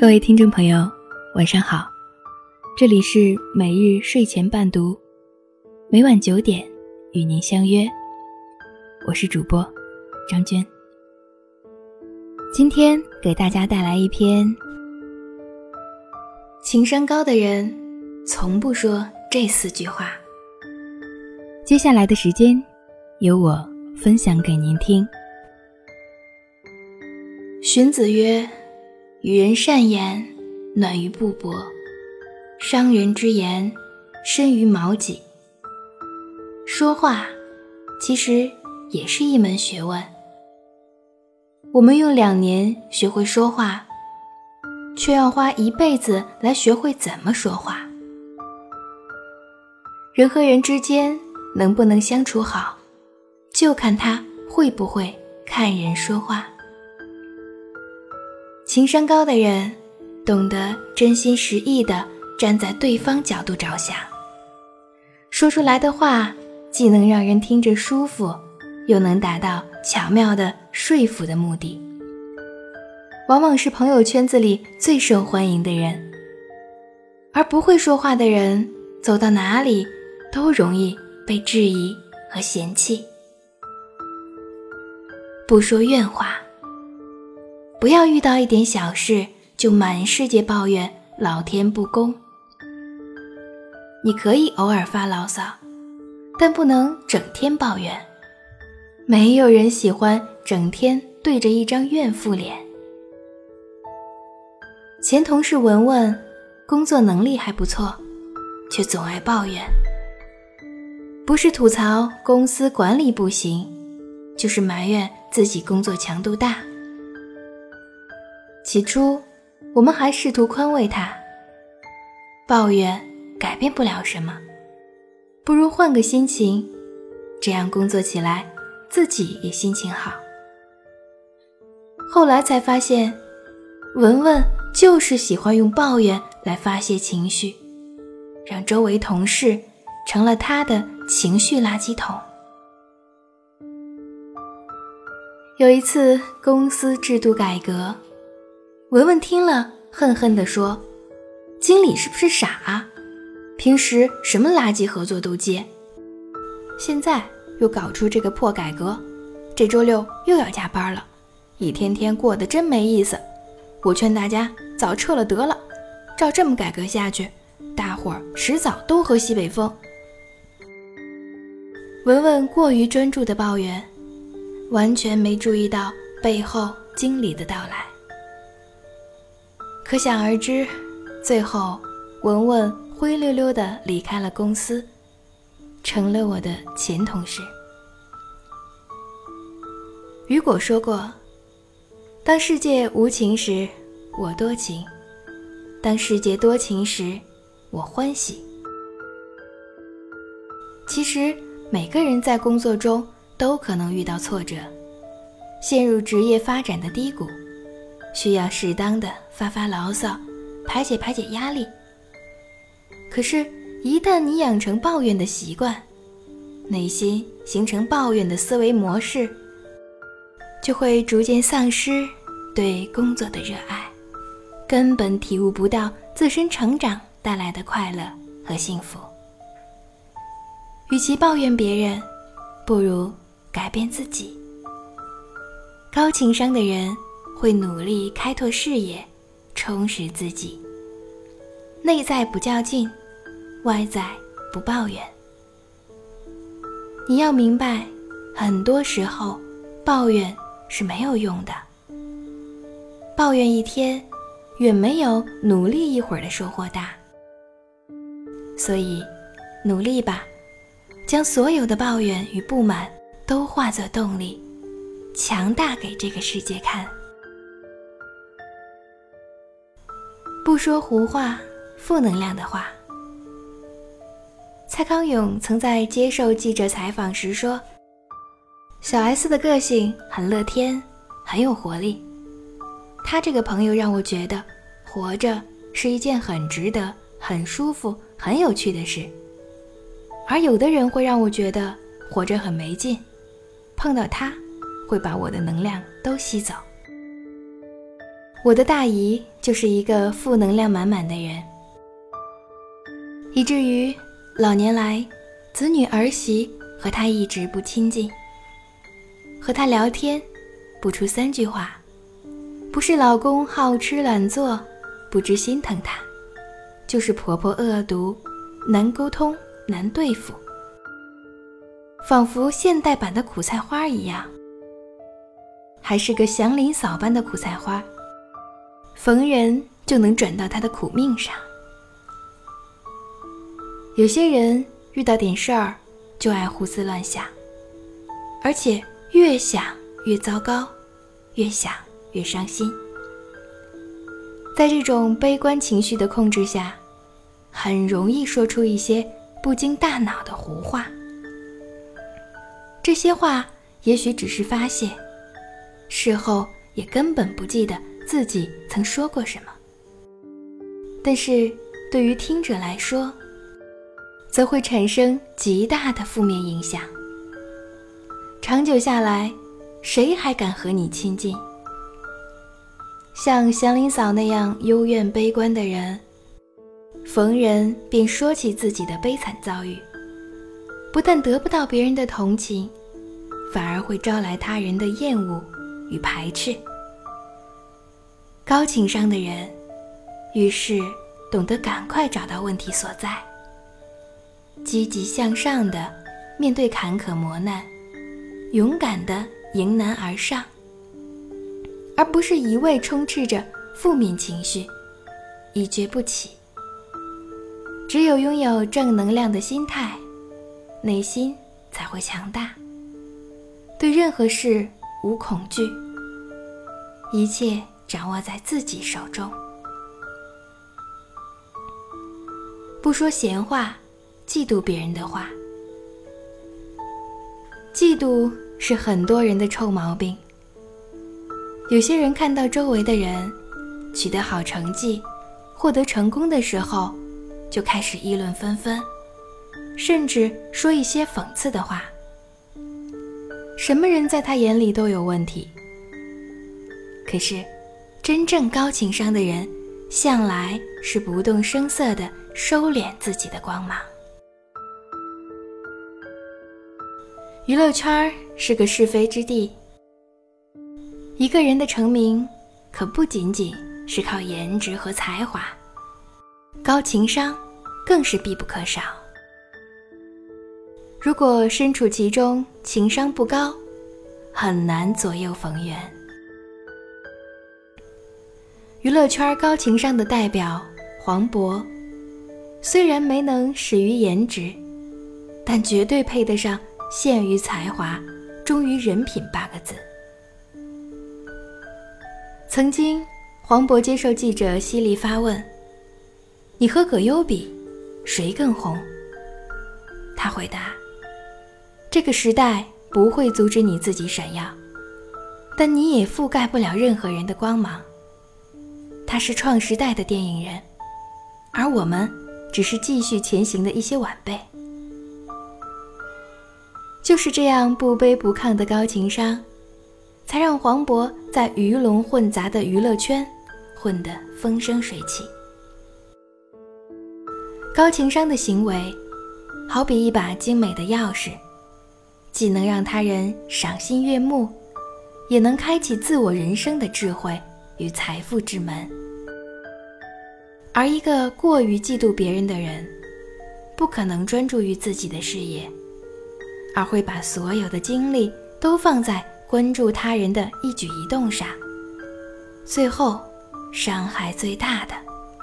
各位听众朋友，晚上好，这里是每日睡前伴读，每晚九点与您相约，我是主播张娟。今天给大家带来一篇：情商高的人从不说这四句话。接下来的时间，由我分享给您听。荀子曰。与人善言，暖于布帛；伤人之言，深于矛戟。说话，其实也是一门学问。我们用两年学会说话，却要花一辈子来学会怎么说话。人和人之间能不能相处好，就看他会不会看人说话。情商高的人，懂得真心实意的站在对方角度着想，说出来的话既能让人听着舒服，又能达到巧妙的说服的目的，往往是朋友圈子里最受欢迎的人。而不会说话的人，走到哪里都容易被质疑和嫌弃。不说怨话。不要遇到一点小事就满世界抱怨老天不公。你可以偶尔发牢骚，但不能整天抱怨。没有人喜欢整天对着一张怨妇脸。前同事文文，工作能力还不错，却总爱抱怨。不是吐槽公司管理不行，就是埋怨自己工作强度大。起初，我们还试图宽慰他，抱怨改变不了什么，不如换个心情，这样工作起来自己也心情好。后来才发现，文文就是喜欢用抱怨来发泄情绪，让周围同事成了他的情绪垃圾桶。有一次，公司制度改革。文文听了，恨恨地说：“经理是不是傻啊？平时什么垃圾合作都接，现在又搞出这个破改革，这周六又要加班了，一天天过得真没意思。我劝大家早撤了得了，照这么改革下去，大伙儿迟早都喝西北风。”文文过于专注的抱怨，完全没注意到背后经理的到来。可想而知，最后文文灰溜溜的离开了公司，成了我的前同事。雨果说过：“当世界无情时，我多情；当世界多情时，我欢喜。”其实，每个人在工作中都可能遇到挫折，陷入职业发展的低谷。需要适当的发发牢骚，排解排解压力。可是，一旦你养成抱怨的习惯，内心形成抱怨的思维模式，就会逐渐丧失对工作的热爱，根本体悟不到自身成长带来的快乐和幸福。与其抱怨别人，不如改变自己。高情商的人。会努力开拓视野，充实自己。内在不较劲，外在不抱怨。你要明白，很多时候抱怨是没有用的。抱怨一天，远没有努力一会儿的收获大。所以，努力吧，将所有的抱怨与不满都化作动力，强大给这个世界看。不说胡话，负能量的话。蔡康永曾在接受记者采访时说：“小 S 的个性很乐天，很有活力。他这个朋友让我觉得，活着是一件很值得、很舒服、很有趣的事。而有的人会让我觉得活着很没劲，碰到他，会把我的能量都吸走。”我的大姨。就是一个负能量满满的人，以至于老年来，子女儿媳和她一直不亲近。和他聊天，不出三句话，不是老公好吃懒做，不知心疼他，就是婆婆恶毒，难沟通，难对付，仿佛现代版的苦菜花一样，还是个祥林嫂般的苦菜花。逢人就能转到他的苦命上。有些人遇到点事儿就爱胡思乱想，而且越想越糟糕，越想越伤心。在这种悲观情绪的控制下，很容易说出一些不经大脑的胡话。这些话也许只是发泄，事后也根本不记得。自己曾说过什么，但是对于听者来说，则会产生极大的负面影响。长久下来，谁还敢和你亲近？像祥林嫂那样幽怨悲观的人，逢人便说起自己的悲惨遭遇，不但得不到别人的同情，反而会招来他人的厌恶与排斥。高情商的人，遇事懂得赶快找到问题所在，积极向上的面对坎坷磨难，勇敢的迎难而上，而不是一味充斥着负面情绪，一蹶不起。只有拥有正能量的心态，内心才会强大，对任何事无恐惧，一切。掌握在自己手中，不说闲话，嫉妒别人的话。嫉妒是很多人的臭毛病。有些人看到周围的人取得好成绩、获得成功的时候，就开始议论纷纷，甚至说一些讽刺的话。什么人在他眼里都有问题。可是。真正高情商的人，向来是不动声色地收敛自己的光芒。娱乐圈是个是非之地，一个人的成名可不仅仅是靠颜值和才华，高情商更是必不可少。如果身处其中，情商不高，很难左右逢源。娱乐圈高情商的代表黄渤，虽然没能始于颜值，但绝对配得上“陷于才华，忠于人品”八个字。曾经，黄渤接受记者犀利发问：“你和葛优比，谁更红？”他回答：“这个时代不会阻止你自己闪耀，但你也覆盖不了任何人的光芒。”他是创时代的电影人，而我们只是继续前行的一些晚辈。就是这样不卑不亢的高情商，才让黄渤在鱼龙混杂的娱乐圈混得风生水起。高情商的行为，好比一把精美的钥匙，既能让他人赏心悦目，也能开启自我人生的智慧与财富之门。而一个过于嫉妒别人的人，不可能专注于自己的事业，而会把所有的精力都放在关注他人的一举一动上。最后，伤害最大的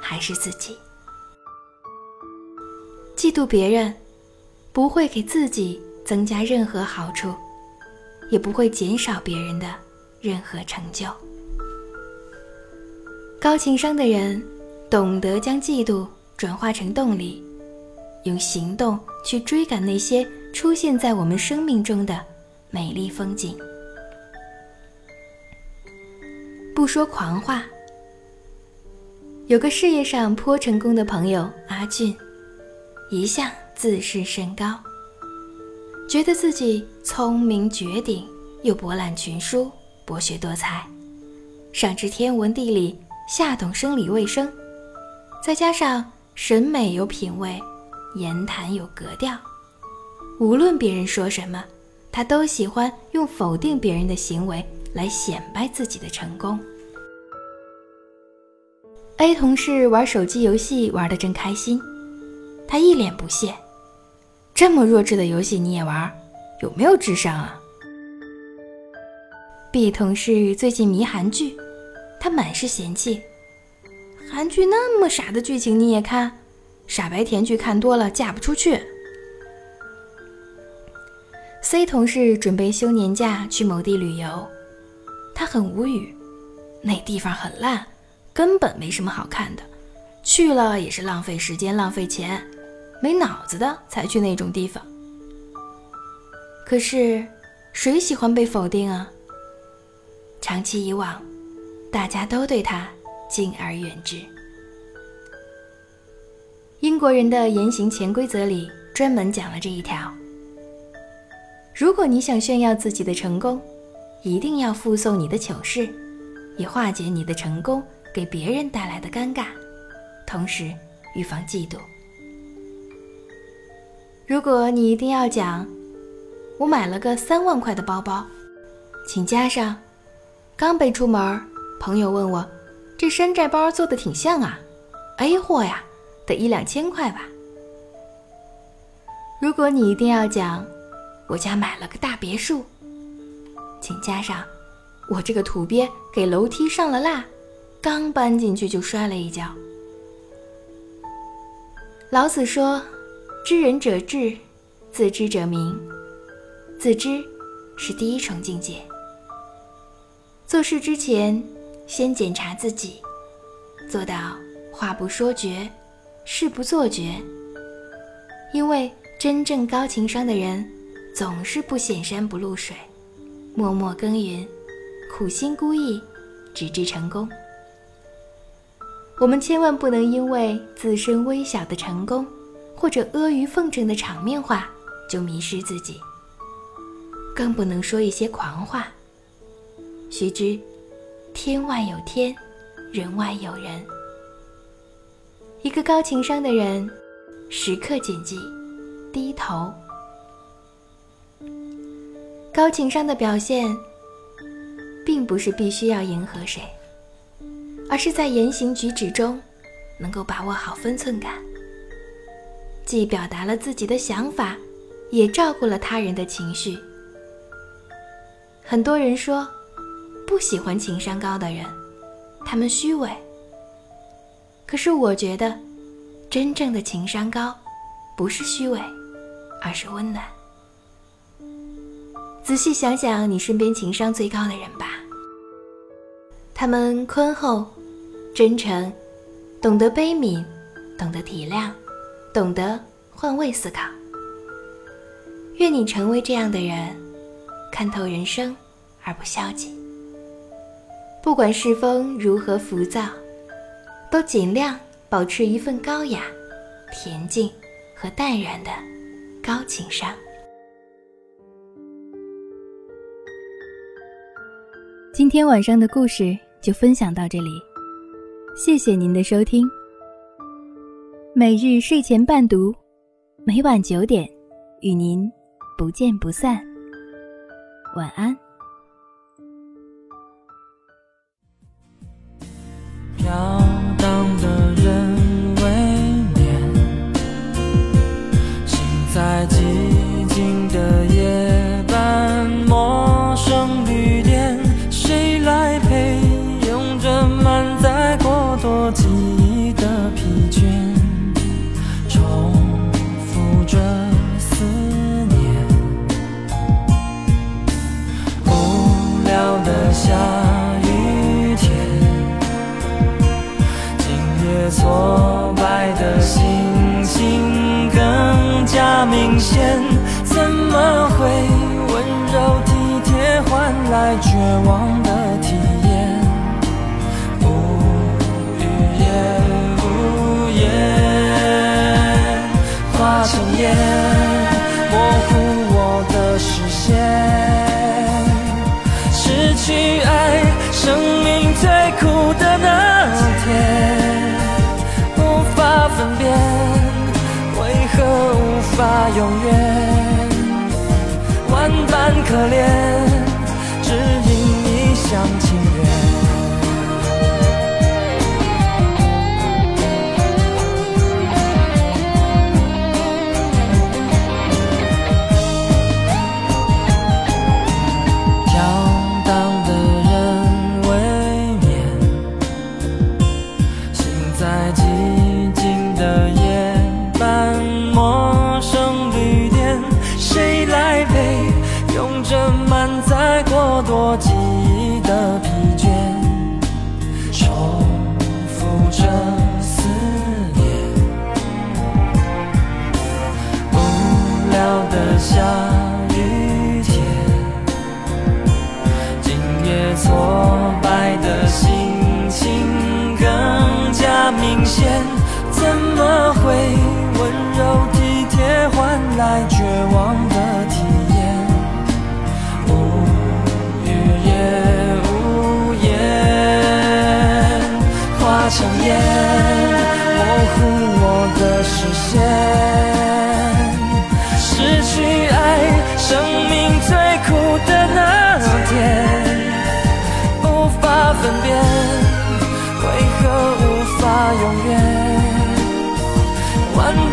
还是自己。嫉妒别人，不会给自己增加任何好处，也不会减少别人的任何成就。高情商的人。懂得将嫉妒转化成动力，用行动去追赶那些出现在我们生命中的美丽风景。不说狂话。有个事业上颇成功的朋友阿俊，一向自视甚高，觉得自己聪明绝顶，又博览群书，博学多才，上知天文地理，下懂生理卫生，再加上审美有品位，言谈有格调，无论别人说什么，他都喜欢用否定别人的行为来显摆自己的成功。A 同事玩手机游戏玩得正开心，他一脸不屑：“这么弱智的游戏你也玩，有没有智商啊？”B 同事最近迷韩剧，他满是嫌弃：“韩剧那么傻的剧情你也看，傻白甜剧看多了嫁不出去。”C 同事准备休年假去某地旅游，他很无语：“那地方很烂。”根本没什么好看的，去了也是浪费时间、浪费钱，没脑子的才去那种地方。可是，谁喜欢被否定啊？长期以往，大家都对他敬而远之。英国人的言行潜规则里专门讲了这一条：如果你想炫耀自己的成功，一定要附送你的糗事，以化解你的成功。给别人带来的尴尬，同时预防嫉妒。如果你一定要讲，我买了个三万块的包包，请加上，刚背出门，朋友问我，这山寨包做的挺像啊，A 货呀，得一两千块吧。如果你一定要讲，我家买了个大别墅，请加上，我这个土鳖给楼梯上了蜡。刚搬进去就摔了一跤。老子说：“知人者智，自知者明。自知是第一重境界。做事之前，先检查自己，做到话不说绝，事不做绝。因为真正高情商的人，总是不显山不露水，默默耕耘，苦心孤诣，直至成功。”我们千万不能因为自身微小的成功，或者阿谀奉承的场面话，就迷失自己。更不能说一些狂话。须知，天外有天，人外有人。一个高情商的人，时刻谨记低头。高情商的表现，并不是必须要迎合谁。而是在言行举止中，能够把握好分寸感，既表达了自己的想法，也照顾了他人的情绪。很多人说不喜欢情商高的人，他们虚伪。可是我觉得，真正的情商高，不是虚伪，而是温暖。仔细想想你身边情商最高的人吧，他们宽厚。真诚，懂得悲悯，懂得体谅，懂得换位思考。愿你成为这样的人，看透人生而不消极。不管世风如何浮躁，都尽量保持一份高雅、恬静和淡然的高情商。今天晚上的故事就分享到这里。谢谢您的收听。每日睡前伴读，每晚九点与您不见不散。晚安。飘最苦的那天，无法分辨为何无法永远，万般可怜，只因你想见。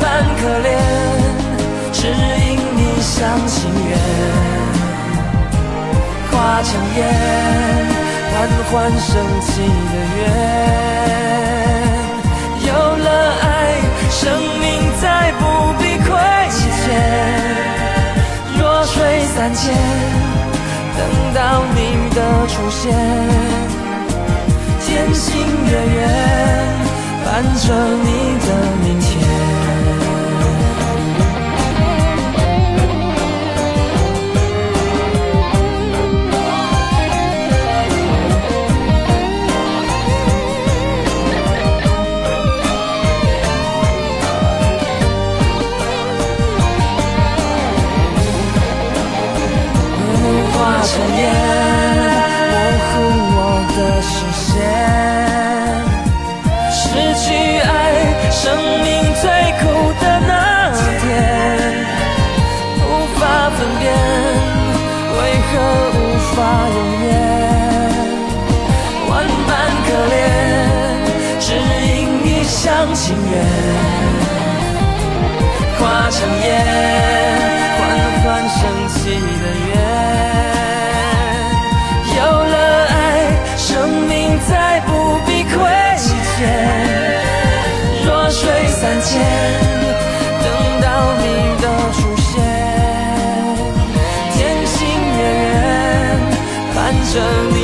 半可怜，只因一厢情愿。花墙烟，缓缓升起的愿。有了爱，生命再不必亏欠。弱水三千，等到你的出现。天星月圆，伴着你的明天。心愿化成烟，缓缓升起的愿。有了爱，生命再不必亏欠。弱水三千，等到你的出现。天星月圆，伴着你的明天。